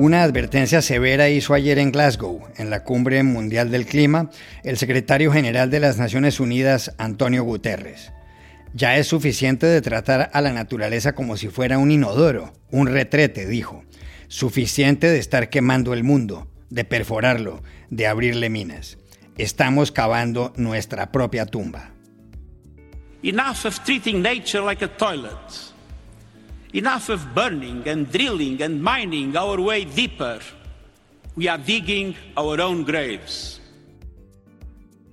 Una advertencia severa hizo ayer en Glasgow, en la Cumbre Mundial del Clima, el secretario general de las Naciones Unidas, Antonio Guterres. Ya es suficiente de tratar a la naturaleza como si fuera un inodoro, un retrete, dijo. Suficiente de estar quemando el mundo, de perforarlo, de abrirle minas. Estamos cavando nuestra propia tumba. Enough of treating nature like a toilet. Enough of burning and drilling and mining our way deeper. We are digging our own graves.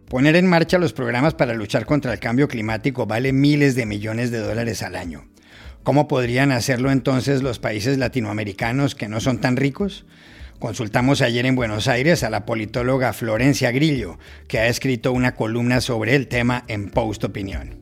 Poner en marcha los programas para luchar contra el cambio climático vale miles de millones de dólares al año. ¿Cómo podrían hacerlo entonces los países latinoamericanos que no son tan ricos? Consultamos ayer en Buenos Aires a la politóloga Florencia Grillo, que ha escrito una columna sobre el tema en Post Opinión.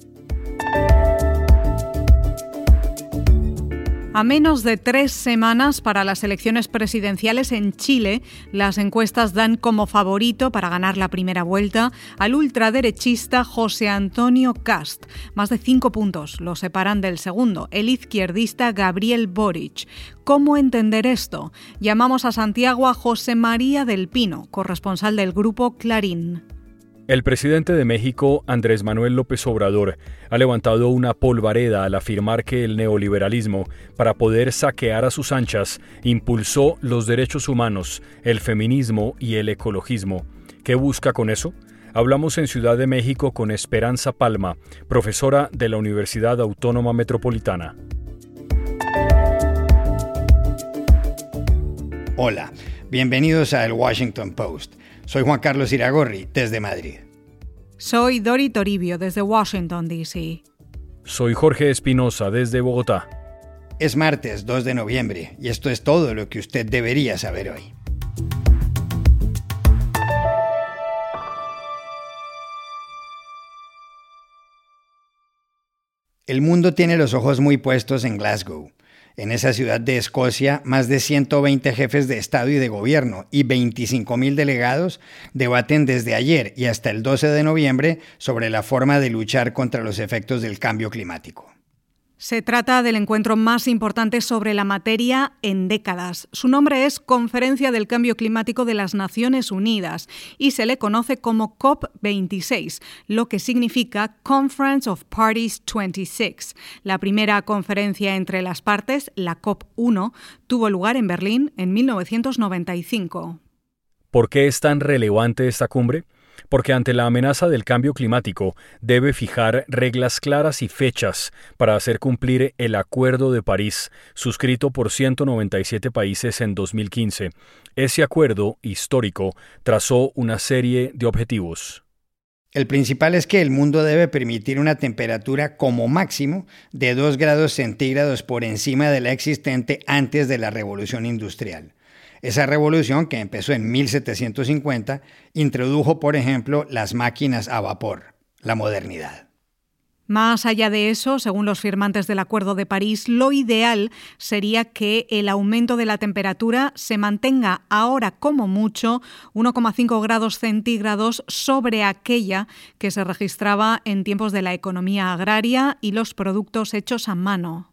A menos de tres semanas para las elecciones presidenciales en Chile, las encuestas dan como favorito para ganar la primera vuelta al ultraderechista José Antonio Cast. Más de cinco puntos lo separan del segundo, el izquierdista Gabriel Boric. ¿Cómo entender esto? Llamamos a Santiago a José María del Pino, corresponsal del grupo Clarín. El presidente de México, Andrés Manuel López Obrador, ha levantado una polvareda al afirmar que el neoliberalismo, para poder saquear a sus anchas, impulsó los derechos humanos, el feminismo y el ecologismo. ¿Qué busca con eso? Hablamos en Ciudad de México con Esperanza Palma, profesora de la Universidad Autónoma Metropolitana. Hola, bienvenidos a El Washington Post. Soy Juan Carlos Iragorri, desde Madrid. Soy Dori Toribio, desde Washington, D.C. Soy Jorge Espinosa, desde Bogotá. Es martes 2 de noviembre y esto es todo lo que usted debería saber hoy. El mundo tiene los ojos muy puestos en Glasgow en esa ciudad de Escocia, más de 120 jefes de Estado y de Gobierno y 25.000 delegados debaten desde ayer y hasta el 12 de noviembre sobre la forma de luchar contra los efectos del cambio climático. Se trata del encuentro más importante sobre la materia en décadas. Su nombre es Conferencia del Cambio Climático de las Naciones Unidas y se le conoce como COP26, lo que significa Conference of Parties 26. La primera conferencia entre las partes, la COP1, tuvo lugar en Berlín en 1995. ¿Por qué es tan relevante esta cumbre? Porque ante la amenaza del cambio climático debe fijar reglas claras y fechas para hacer cumplir el Acuerdo de París, suscrito por 197 países en 2015. Ese acuerdo histórico trazó una serie de objetivos. El principal es que el mundo debe permitir una temperatura como máximo de 2 grados centígrados por encima de la existente antes de la revolución industrial. Esa revolución, que empezó en 1750, introdujo, por ejemplo, las máquinas a vapor, la modernidad. Más allá de eso, según los firmantes del Acuerdo de París, lo ideal sería que el aumento de la temperatura se mantenga ahora como mucho 1,5 grados centígrados sobre aquella que se registraba en tiempos de la economía agraria y los productos hechos a mano.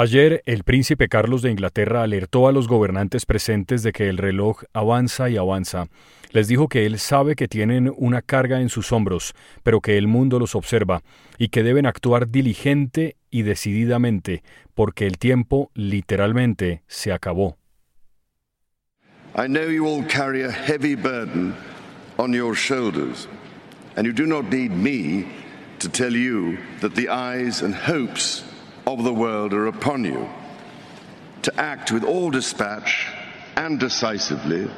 Ayer, el príncipe Carlos de Inglaterra alertó a los gobernantes presentes de que el reloj avanza y avanza. Les dijo que él sabe que tienen una carga en sus hombros, pero que el mundo los observa y que deben actuar diligente y decididamente, porque el tiempo literalmente se acabó. I know you all carry a heavy burden on your shoulders, and you do not need me to tell you that the eyes and hopes of the world are upon you to act with all dispatch and decisively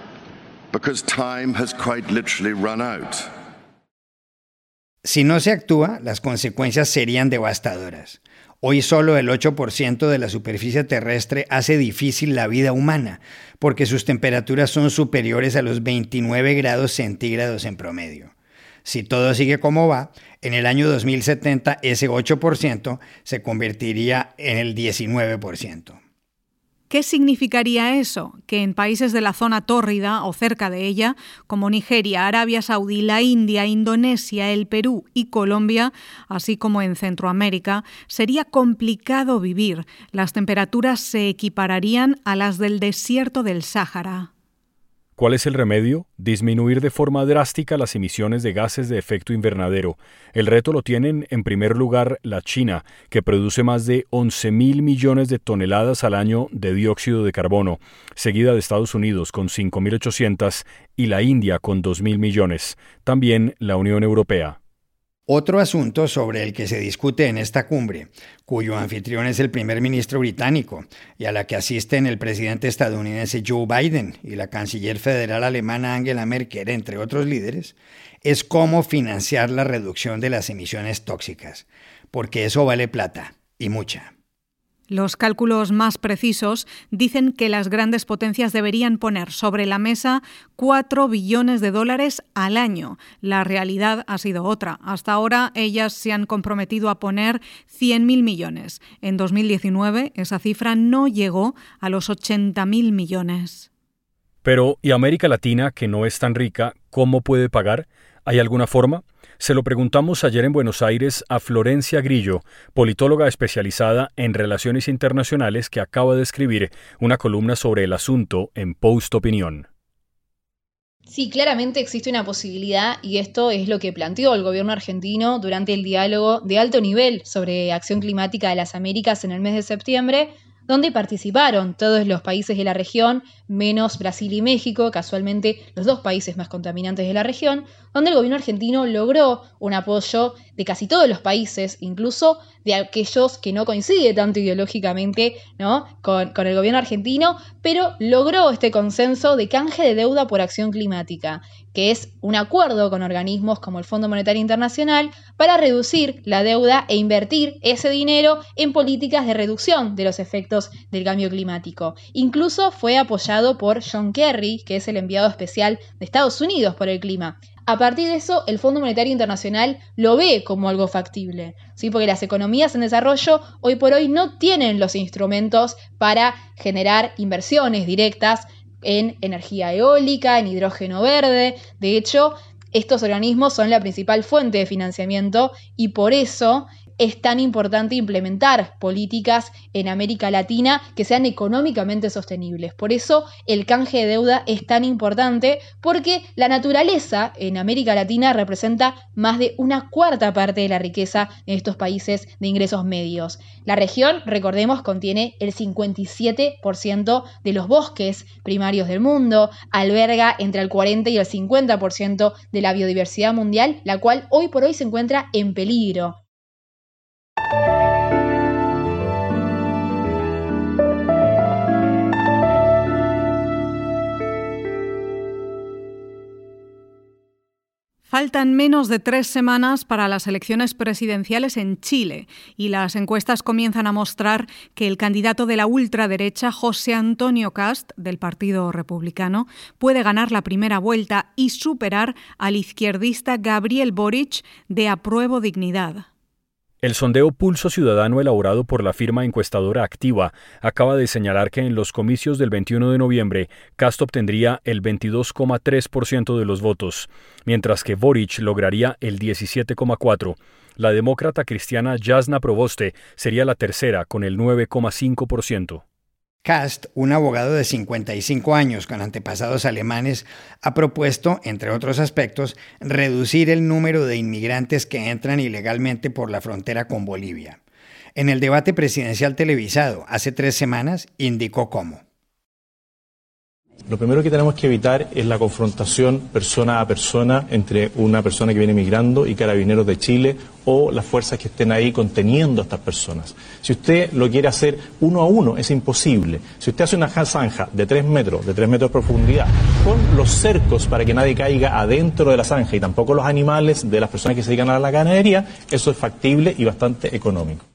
because time has quite literally run out. Si no se actúa, las consecuencias serían devastadoras. Hoy solo el 8% de la superficie terrestre hace difícil la vida humana, porque sus temperaturas son superiores a los 29 grados centígrados en promedio. Si todo sigue como va, en el año 2070 ese 8% se convertiría en el 19%. ¿Qué significaría eso? Que en países de la zona tórrida o cerca de ella, como Nigeria, Arabia Saudí, la India, Indonesia, el Perú y Colombia, así como en Centroamérica, sería complicado vivir. Las temperaturas se equipararían a las del desierto del Sáhara. ¿Cuál es el remedio? Disminuir de forma drástica las emisiones de gases de efecto invernadero. El reto lo tienen, en primer lugar, la China, que produce más de 11 mil millones de toneladas al año de dióxido de carbono, seguida de Estados Unidos con 5.800 y la India con 2.000 millones. También la Unión Europea. Otro asunto sobre el que se discute en esta cumbre, cuyo anfitrión es el primer ministro británico y a la que asisten el presidente estadounidense Joe Biden y la canciller federal alemana Angela Merkel, entre otros líderes, es cómo financiar la reducción de las emisiones tóxicas, porque eso vale plata, y mucha. Los cálculos más precisos dicen que las grandes potencias deberían poner sobre la mesa 4 billones de dólares al año. La realidad ha sido otra. Hasta ahora ellas se han comprometido a poner 100.000 millones. En 2019 esa cifra no llegó a los 80.000 millones. Pero, ¿y América Latina, que no es tan rica, cómo puede pagar? ¿Hay alguna forma? Se lo preguntamos ayer en Buenos Aires a Florencia Grillo, politóloga especializada en relaciones internacionales que acaba de escribir una columna sobre el asunto en Post Opinión. Sí, claramente existe una posibilidad y esto es lo que planteó el gobierno argentino durante el diálogo de alto nivel sobre acción climática de las Américas en el mes de septiembre, donde participaron todos los países de la región, menos Brasil y México, casualmente los dos países más contaminantes de la región, donde el gobierno argentino logró un apoyo de casi todos los países, incluso de aquellos que no coincide tanto ideológicamente ¿no? con, con el gobierno argentino, pero logró este consenso de canje de deuda por acción climática, que es un acuerdo con organismos como el Fondo Monetario Internacional para reducir la deuda e invertir ese dinero en políticas de reducción de los efectos del cambio climático. Incluso fue apoyado por John Kerry, que es el enviado especial de Estados Unidos por el clima. A partir de eso, el Fondo Monetario Internacional lo ve como algo factible, ¿sí? porque las economías en desarrollo hoy por hoy no tienen los instrumentos para generar inversiones directas en energía eólica, en hidrógeno verde. De hecho, estos organismos son la principal fuente de financiamiento y por eso es tan importante implementar políticas en América Latina que sean económicamente sostenibles. Por eso el canje de deuda es tan importante porque la naturaleza en América Latina representa más de una cuarta parte de la riqueza en estos países de ingresos medios. La región, recordemos, contiene el 57% de los bosques primarios del mundo, alberga entre el 40 y el 50% de la biodiversidad mundial, la cual hoy por hoy se encuentra en peligro. Faltan menos de tres semanas para las elecciones presidenciales en Chile y las encuestas comienzan a mostrar que el candidato de la ultraderecha, José Antonio Cast, del Partido Republicano, puede ganar la primera vuelta y superar al izquierdista Gabriel Boric de Apruebo Dignidad. El sondeo Pulso Ciudadano elaborado por la firma encuestadora Activa acaba de señalar que en los comicios del 21 de noviembre Cast obtendría el 22,3% de los votos, mientras que Boric lograría el 17,4%. La demócrata cristiana Jasna Proboste sería la tercera con el 9,5%. Kast, un abogado de 55 años con antepasados alemanes, ha propuesto, entre otros aspectos, reducir el número de inmigrantes que entran ilegalmente por la frontera con Bolivia. En el debate presidencial televisado hace tres semanas, indicó cómo. Lo primero que tenemos que evitar es la confrontación persona a persona entre una persona que viene migrando y carabineros de Chile o las fuerzas que estén ahí conteniendo a estas personas. Si usted lo quiere hacer uno a uno, es imposible. Si usted hace una zanja de tres metros, de tres metros de profundidad, con los cercos para que nadie caiga adentro de la zanja y tampoco los animales de las personas que se dedican a la ganadería, eso es factible y bastante económico.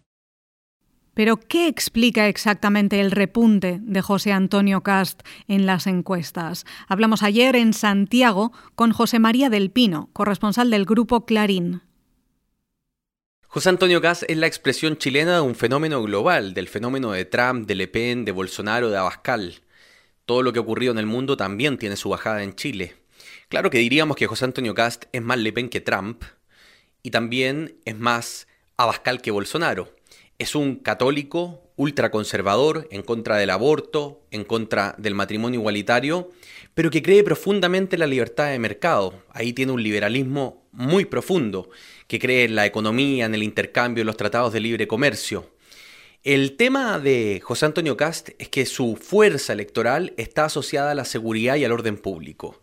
Pero, ¿qué explica exactamente el repunte de José Antonio Cast en las encuestas? Hablamos ayer en Santiago con José María del Pino, corresponsal del grupo Clarín. José Antonio Caz es la expresión chilena de un fenómeno global, del fenómeno de Trump, de Le Pen, de Bolsonaro, de Abascal. Todo lo que ha ocurrido en el mundo también tiene su bajada en Chile. Claro que diríamos que José Antonio Cast es más Le Pen que Trump y también es más Abascal que Bolsonaro. Es un católico ultraconservador en contra del aborto, en contra del matrimonio igualitario, pero que cree profundamente en la libertad de mercado. Ahí tiene un liberalismo muy profundo, que cree en la economía, en el intercambio, en los tratados de libre comercio. El tema de José Antonio Cast es que su fuerza electoral está asociada a la seguridad y al orden público.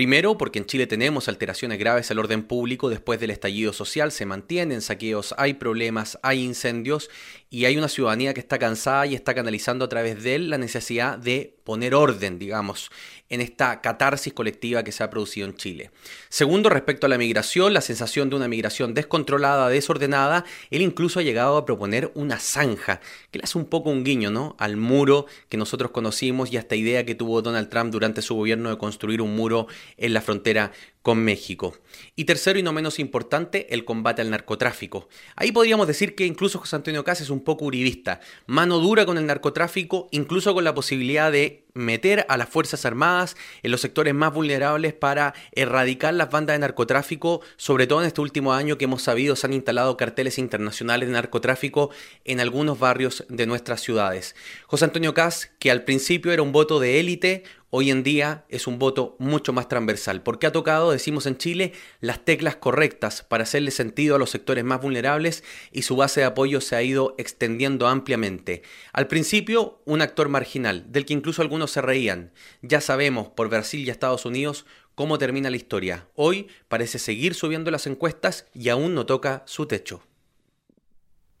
Primero, porque en Chile tenemos alteraciones graves al orden público después del estallido social, se mantienen saqueos, hay problemas, hay incendios y hay una ciudadanía que está cansada y está canalizando a través de él la necesidad de poner orden, digamos, en esta catarsis colectiva que se ha producido en Chile. Segundo, respecto a la migración, la sensación de una migración descontrolada, desordenada, él incluso ha llegado a proponer una zanja, que le hace un poco un guiño, ¿no? Al muro que nosotros conocimos y a esta idea que tuvo Donald Trump durante su gobierno de construir un muro en la frontera con México. Y tercero y no menos importante, el combate al narcotráfico. Ahí podríamos decir que incluso José Antonio Cás es un poco uribista, mano dura con el narcotráfico, incluso con la posibilidad de meter a las Fuerzas Armadas en los sectores más vulnerables para erradicar las bandas de narcotráfico, sobre todo en este último año que hemos sabido se han instalado carteles internacionales de narcotráfico en algunos barrios de nuestras ciudades. José Antonio Caz, que al principio era un voto de élite, hoy en día es un voto mucho más transversal, porque ha tocado, decimos en Chile, las teclas correctas para hacerle sentido a los sectores más vulnerables y su base de apoyo se ha ido extendiendo ampliamente. Al principio, un actor marginal, del que incluso algunos se reían. Ya sabemos por Brasil y Estados Unidos cómo termina la historia. Hoy parece seguir subiendo las encuestas y aún no toca su techo.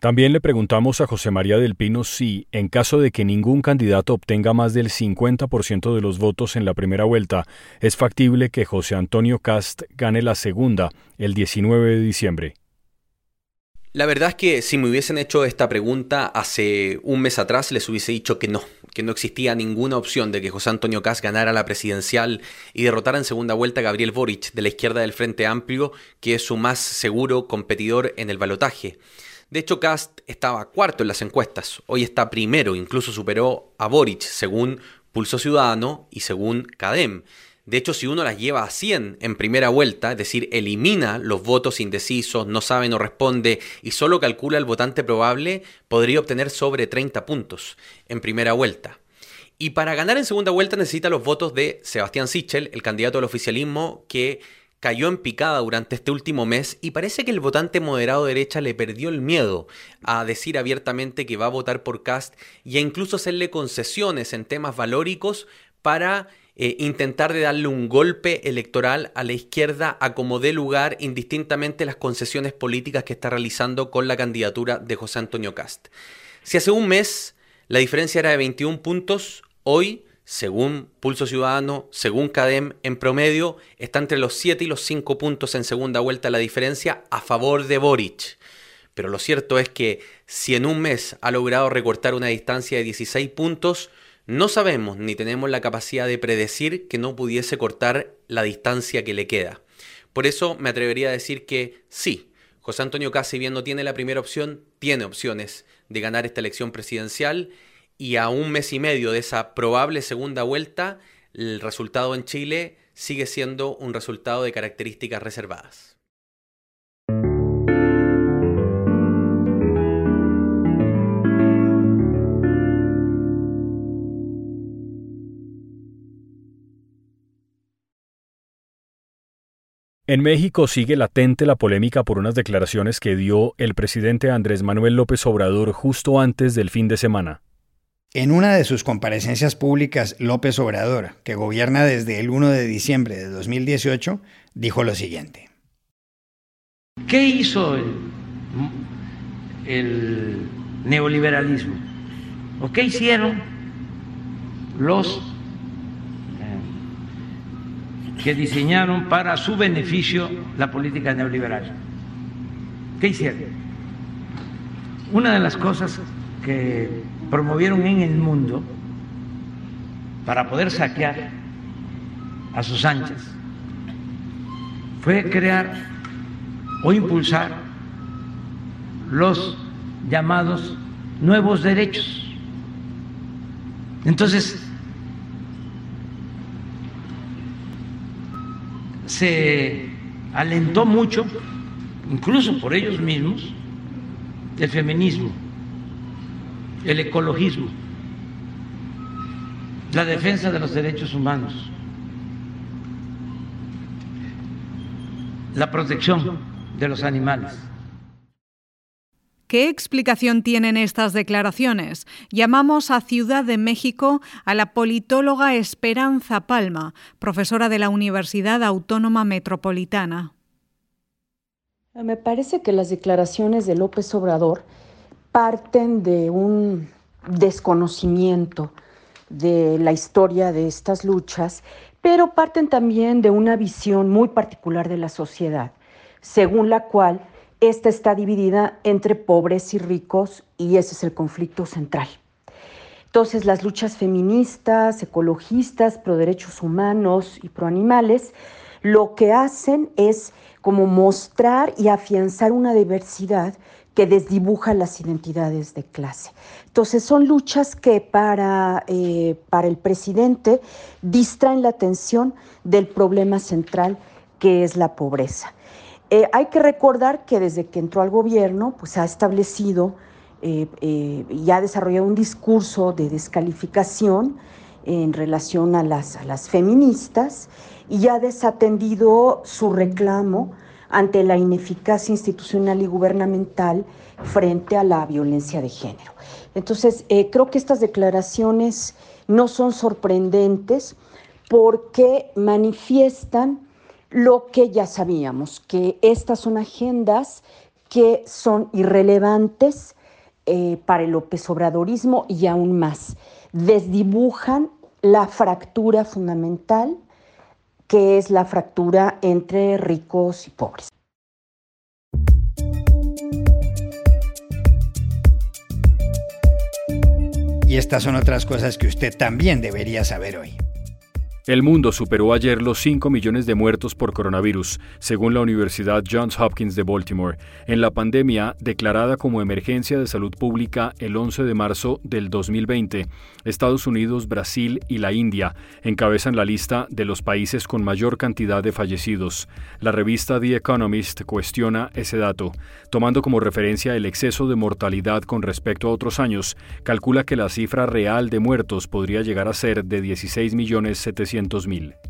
También le preguntamos a José María del Pino si, en caso de que ningún candidato obtenga más del 50% de los votos en la primera vuelta, es factible que José Antonio Cast gane la segunda el 19 de diciembre. La verdad es que si me hubiesen hecho esta pregunta hace un mes atrás les hubiese dicho que no, que no existía ninguna opción de que José Antonio Cast ganara la presidencial y derrotara en segunda vuelta a Gabriel Boric de la izquierda del Frente Amplio, que es su más seguro competidor en el balotaje. De hecho, Cast estaba cuarto en las encuestas, hoy está primero, incluso superó a Boric según Pulso Ciudadano y según CADEM. De hecho, si uno las lleva a 100 en primera vuelta, es decir, elimina los votos indecisos, no sabe, no responde y solo calcula el votante probable, podría obtener sobre 30 puntos en primera vuelta. Y para ganar en segunda vuelta necesita los votos de Sebastián Sichel, el candidato al oficialismo que cayó en picada durante este último mes y parece que el votante moderado derecha le perdió el miedo a decir abiertamente que va a votar por Cast y a incluso hacerle concesiones en temas valóricos para eh, intentar de darle un golpe electoral a la izquierda a como dé lugar indistintamente las concesiones políticas que está realizando con la candidatura de José Antonio Cast. Si hace un mes la diferencia era de 21 puntos, hoy según Pulso Ciudadano, según CADEM, en promedio está entre los 7 y los 5 puntos en segunda vuelta la diferencia a favor de Boric. Pero lo cierto es que si en un mes ha logrado recortar una distancia de 16 puntos, no sabemos ni tenemos la capacidad de predecir que no pudiese cortar la distancia que le queda. Por eso me atrevería a decir que sí, José Antonio Casi bien no tiene la primera opción, tiene opciones de ganar esta elección presidencial y a un mes y medio de esa probable segunda vuelta, el resultado en Chile sigue siendo un resultado de características reservadas. En México sigue latente la polémica por unas declaraciones que dio el presidente Andrés Manuel López Obrador justo antes del fin de semana. En una de sus comparecencias públicas, López Obrador, que gobierna desde el 1 de diciembre de 2018, dijo lo siguiente. ¿Qué hizo el, neoliberalismo? ¿O qué hicieron los eh, que diseñaron para su beneficio la política neoliberal? ¿Qué hicieron? Una de las cosas que promovieron en el mundo para poder saquear a sus anchas fue crear o impulsar los llamados nuevos derechos. Entonces, se alentó mucho, incluso por ellos mismos, el feminismo, el ecologismo, la defensa de los derechos humanos, la protección de los animales. ¿Qué explicación tienen estas declaraciones? Llamamos a Ciudad de México a la politóloga Esperanza Palma, profesora de la Universidad Autónoma Metropolitana. Me parece que las declaraciones de López Obrador parten de un desconocimiento de la historia de estas luchas, pero parten también de una visión muy particular de la sociedad, según la cual esta está dividida entre pobres y ricos y ese es el conflicto central. Entonces, las luchas feministas, ecologistas, pro derechos humanos y pro animales, lo que hacen es como mostrar y afianzar una diversidad que desdibuja las identidades de clase. Entonces son luchas que para, eh, para el presidente distraen la atención del problema central que es la pobreza. Eh, hay que recordar que desde que entró al gobierno, pues ha establecido eh, y ha desarrollado un discurso de descalificación en relación a las, a las feministas y ha desatendido su reclamo ante la ineficacia institucional y gubernamental frente a la violencia de género. Entonces, creo que estas declaraciones no son sorprendentes porque manifiestan lo que ya sabíamos, que estas son agendas que son irrelevantes eh, para el López Obradorismo y aún más, desdibujan la fractura fundamental que es la fractura entre ricos y pobres. Y estas son otras cosas que usted también debería saber hoy. El mundo superó ayer los 5 millones de muertos por coronavirus, según la Universidad Johns Hopkins de Baltimore, en la pandemia declarada como emergencia de salud pública el 11 de marzo del 2020. Estados Unidos, Brasil y la India encabezan la lista de los países con mayor cantidad de fallecidos. La revista The Economist cuestiona ese dato. Tomando como referencia el exceso de mortalidad con respecto a otros años, calcula que la cifra real de muertos podría llegar a ser de 16 millones 300.000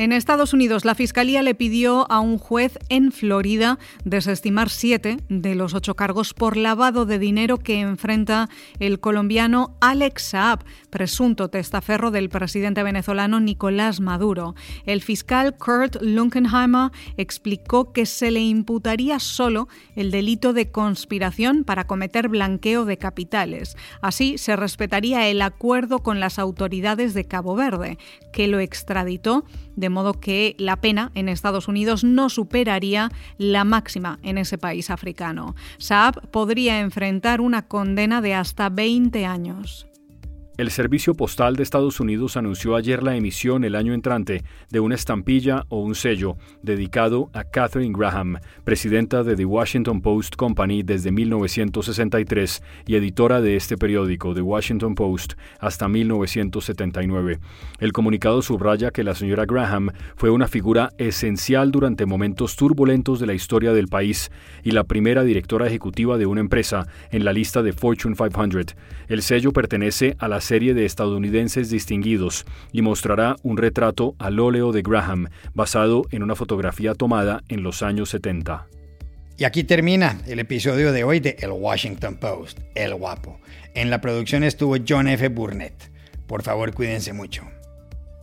en Estados Unidos, la Fiscalía le pidió a un juez en Florida desestimar siete de los ocho cargos por lavado de dinero que enfrenta el colombiano Alex Saab, presunto testaferro del presidente venezolano Nicolás Maduro. El fiscal Kurt Lunkenheimer explicó que se le imputaría solo el delito de conspiración para cometer blanqueo de capitales. Así se respetaría el acuerdo con las autoridades de Cabo Verde, que lo extraditó de modo que la pena en Estados Unidos no superaría la máxima en ese país africano. Saab podría enfrentar una condena de hasta 20 años. El Servicio Postal de Estados Unidos anunció ayer la emisión el año entrante de una estampilla o un sello dedicado a Katherine Graham, presidenta de The Washington Post Company desde 1963 y editora de este periódico, The Washington Post, hasta 1979. El comunicado subraya que la señora Graham fue una figura esencial durante momentos turbulentos de la historia del país y la primera directora ejecutiva de una empresa en la lista de Fortune 500. El sello pertenece a la serie de estadounidenses distinguidos y mostrará un retrato al óleo de Graham basado en una fotografía tomada en los años 70. Y aquí termina el episodio de hoy de El Washington Post, El Guapo. En la producción estuvo John F. Burnett. Por favor, cuídense mucho.